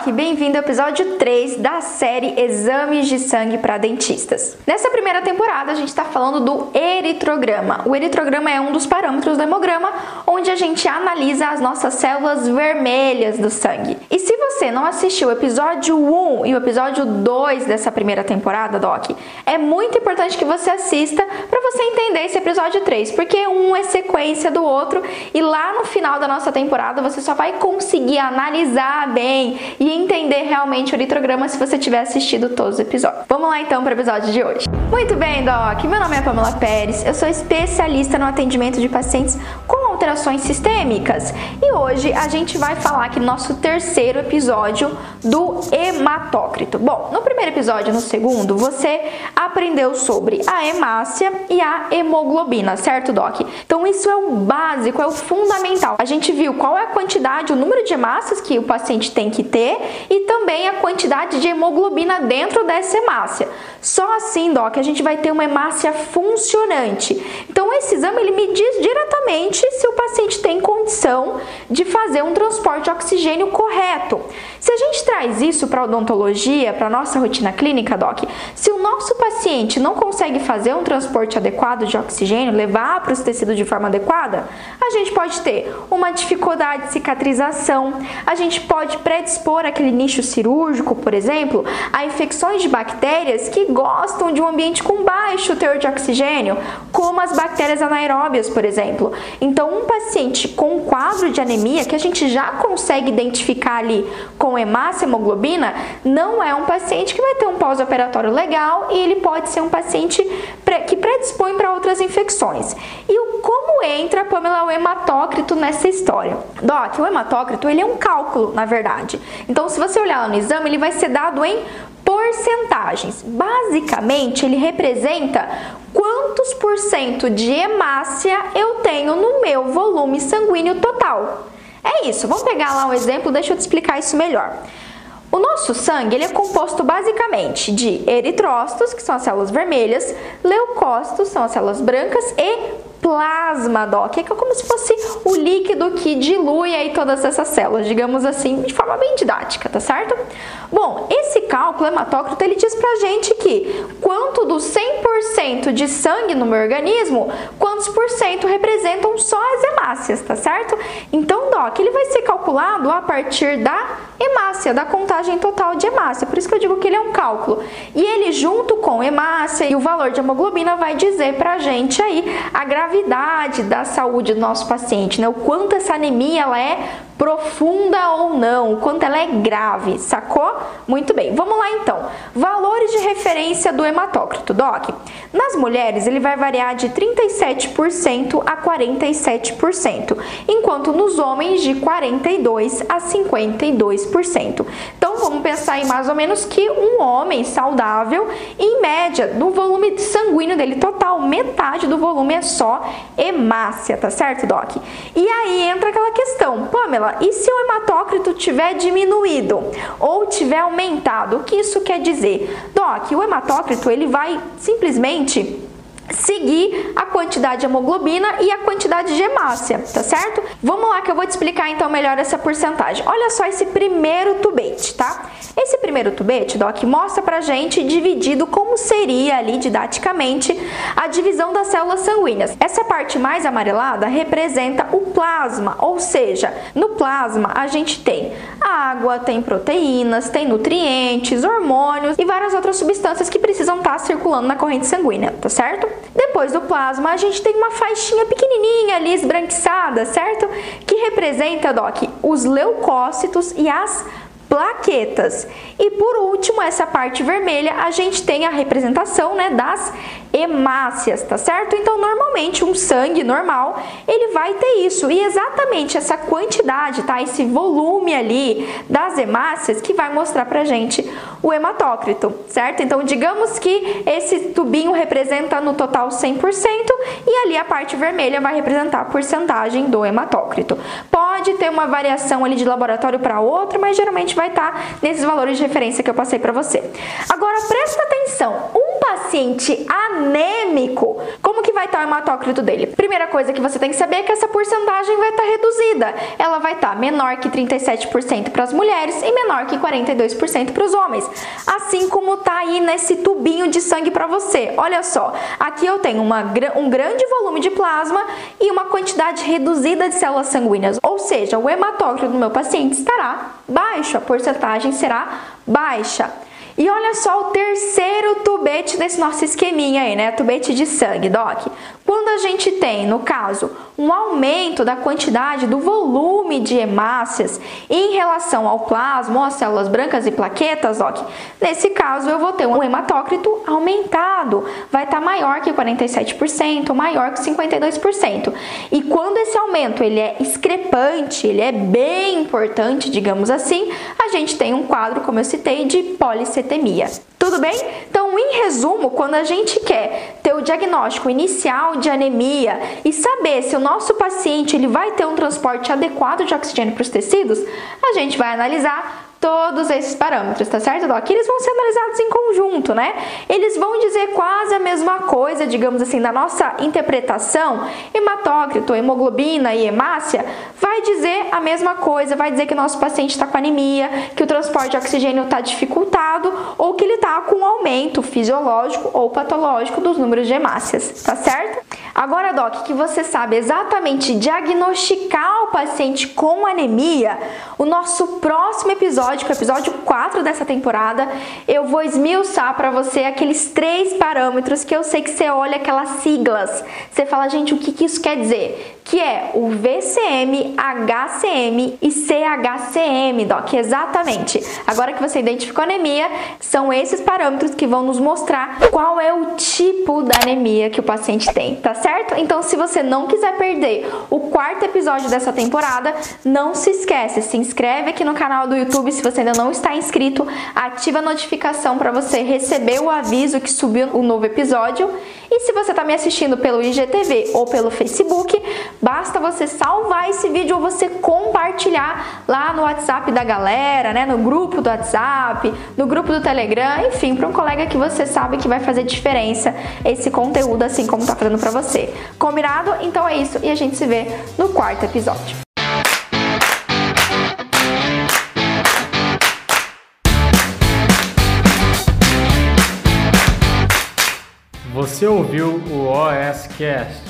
Doc, bem-vindo ao episódio 3 da série Exames de Sangue para Dentistas. Nessa primeira temporada, a gente está falando do eritrograma. O eritrograma é um dos parâmetros do hemograma, onde a gente analisa as nossas células vermelhas do sangue. E se você não assistiu o episódio 1 e o episódio 2 dessa primeira temporada, Doc, é muito importante que você assista você entender esse episódio 3, porque um é sequência do outro e lá no final da nossa temporada você só vai conseguir analisar bem e entender realmente o litrograma se você tiver assistido todos os episódios. Vamos lá então para o episódio de hoje. Muito bem, Doc. Meu nome é Pamela Pérez. Eu sou especialista no atendimento de pacientes com alterações sistêmicas. E hoje a gente vai falar aqui no nosso terceiro episódio do hematócrito. Bom, no primeiro episódio no segundo, você aprendeu sobre a hemácia e a hemoglobina, certo, Doc? Então isso é o básico, é o fundamental. A gente viu qual é a quantidade, o número de hemácias que o paciente tem que ter e também a quantidade de hemoglobina dentro dessa hemácia. Só assim, Doc, a gente vai ter uma hemácia funcionante. Então esse exame ele me diz diretamente se o paciente tem condição de fazer um transporte de oxigênio correto. Se a gente traz isso para odontologia, para nossa rotina clínica, Doc, se o nosso paciente não consegue fazer um transporte adequado de oxigênio, levar para os tecidos de forma adequada, a gente pode ter uma dificuldade de cicatrização, a gente pode predispor aquele nicho cirúrgico, por exemplo, a infecções de bactérias que gostam de um ambiente com baixo teor de oxigênio, como as bactérias anaeróbias, por exemplo. Então, um paciente com quadro de anemia que a gente já consegue identificar ali com hemácia hemoglobina, não é um paciente que vai ter um pós-operatório legal e ele pode ser um paciente que predispõe para outras infecções. E o como entra, Pamela, o hematócrito nessa história? Doc, o hematócrito ele é um cálculo, na verdade. Então, se você olhar lá no exame, ele vai ser dado em porcentagens. Basicamente, ele representa quantos por cento de hemácia eu tenho no meu volume sanguíneo total. É isso, vamos pegar lá um exemplo, deixa eu te explicar isso melhor. O nosso sangue ele é composto basicamente de eritrócitos, que são as células vermelhas, leucócitos, são as células brancas, e plasma, Doc, que é como se fosse o líquido que dilui aí todas essas células, digamos assim, de forma bem didática, tá certo? Bom, esse cálculo hematócrito ele diz pra gente que quanto do 100% de sangue no meu organismo, quantos por cento representam só as hemácias, tá certo? Então, Doc, ele vai ser calculado a partir da hemácia, da contagem total de hemácia, por isso que eu digo que ele é um cálculo. E ele junto com hemácia e o valor de hemoglobina vai dizer pra gente aí a gravidade gravidade da saúde do nosso paciente, né? O quanto essa anemia ela é profunda ou não, o quanto ela é grave, sacou? Muito bem, vamos lá então. Do hematócrito, Doc. Nas mulheres, ele vai variar de 37% a 47%, enquanto nos homens de 42% a 52%. Então, vamos pensar em mais ou menos que um homem saudável, em média, no volume sanguíneo dele total, metade do volume é só hemácia, tá certo, Doc? E aí entra aquela questão, Pamela, e se o hematócrito tiver diminuído ou tiver aumentado, o que isso quer dizer? Doc, o hematócrito ele vai simplesmente seguir a quantidade de hemoglobina e a quantidade de hemácia, tá certo? Vamos lá que eu vou te explicar então melhor essa porcentagem. Olha só esse primeiro tubete, tá? Esse primeiro tubete, Doc, mostra pra gente dividido como seria ali didaticamente a divisão das células sanguíneas. Essa parte mais amarelada representa o plasma, ou seja, no plasma a gente tem água, tem proteínas, tem nutrientes, hormônios e várias outras substâncias que precisam estar circulando na corrente sanguínea, tá certo? Depois do plasma, a gente tem uma faixinha pequenininha ali esbranquiçada, certo? Que representa, Doc, os leucócitos e as plaquetas. E por último, essa parte vermelha, a gente tem a representação né, das hemácias, tá certo? Então, normalmente, um sangue normal, ele vai ter isso. E exatamente essa quantidade, tá? Esse volume ali das hemácias que vai mostrar pra gente o hematócrito, certo? Então, digamos que esse tubinho representa no total 100% e ali a parte vermelha vai representar a porcentagem do hematócrito Pode ter uma variação ali de laboratório para outro, mas geralmente vai estar tá nesses valores de referência que eu passei para você. Agora presta atenção, um paciente anêmico, como que vai estar tá o hematócrito dele? Primeira coisa que você tem que saber é que essa porcentagem vai estar tá reduzida. Ela vai estar tá menor que 37% para as mulheres e menor que 42% para os homens. Assim como tá aí nesse tubinho de sangue para você. Olha só, aqui eu tenho uma, um grande volume de plasma e uma quantidade reduzida de células sanguíneas. Ou seja, o hematócrito do meu paciente estará baixo, a porcentagem será baixa. E olha só o terceiro tubete desse nosso esqueminha aí, né? Tubete de sangue, Doc. Quando a gente tem, no caso, um aumento da quantidade do volume de hemácias em relação ao plasma ou às células brancas e plaquetas, Doc, nesse caso eu vou ter um hematócrito aumentado, vai estar tá maior que 47%, maior que 52%. E quando esse aumento ele é discrepante, ele é bem importante, digamos assim, a gente tem um quadro, como eu citei, de policetemia. Tudo bem? Então, em resumo, quando a gente quer ter o diagnóstico inicial de anemia e saber se o nosso paciente ele vai ter um transporte adequado de oxigênio para os tecidos, a gente vai analisar todos esses parâmetros, tá certo, Doc? Eles vão ser analisados em conjunto, né? Eles vão dizer quase a mesma coisa, digamos assim, da nossa interpretação. Hematócrito, hemoglobina e hemácia vai dizer a mesma coisa, vai dizer que o nosso paciente está com anemia, que o transporte de oxigênio está dificultado ou que ele está com um aumento fisiológico ou patológico dos números de hemácias, tá certo? Agora, Doc, que você sabe exatamente diagnosticar o paciente com anemia, o nosso próximo episódio, que é o episódio 4 dessa temporada, eu vou esmiuçar para você aqueles três parâmetros que eu sei que você olha aquelas siglas. Você fala, gente, o que, que isso quer dizer? Que é o VCM, HCM e CHCM, Doc, exatamente. Agora que você identificou anemia, são esses parâmetros que vão nos mostrar qual é o tipo da anemia que o paciente tem, tá certo? Então, se você não quiser perder o quarto episódio dessa temporada, não se esquece, se inscreve aqui no canal do YouTube se você ainda não está inscrito, ativa a notificação para você receber o aviso que subiu o novo episódio. E se você está me assistindo pelo IGTV ou pelo Facebook, Basta você salvar esse vídeo ou você compartilhar lá no WhatsApp da galera, né? No grupo do WhatsApp, no grupo do Telegram, enfim, para um colega que você sabe que vai fazer diferença esse conteúdo assim como tá fazendo para você. Combinado? Então é isso e a gente se vê no quarto episódio. Você ouviu o OSCast,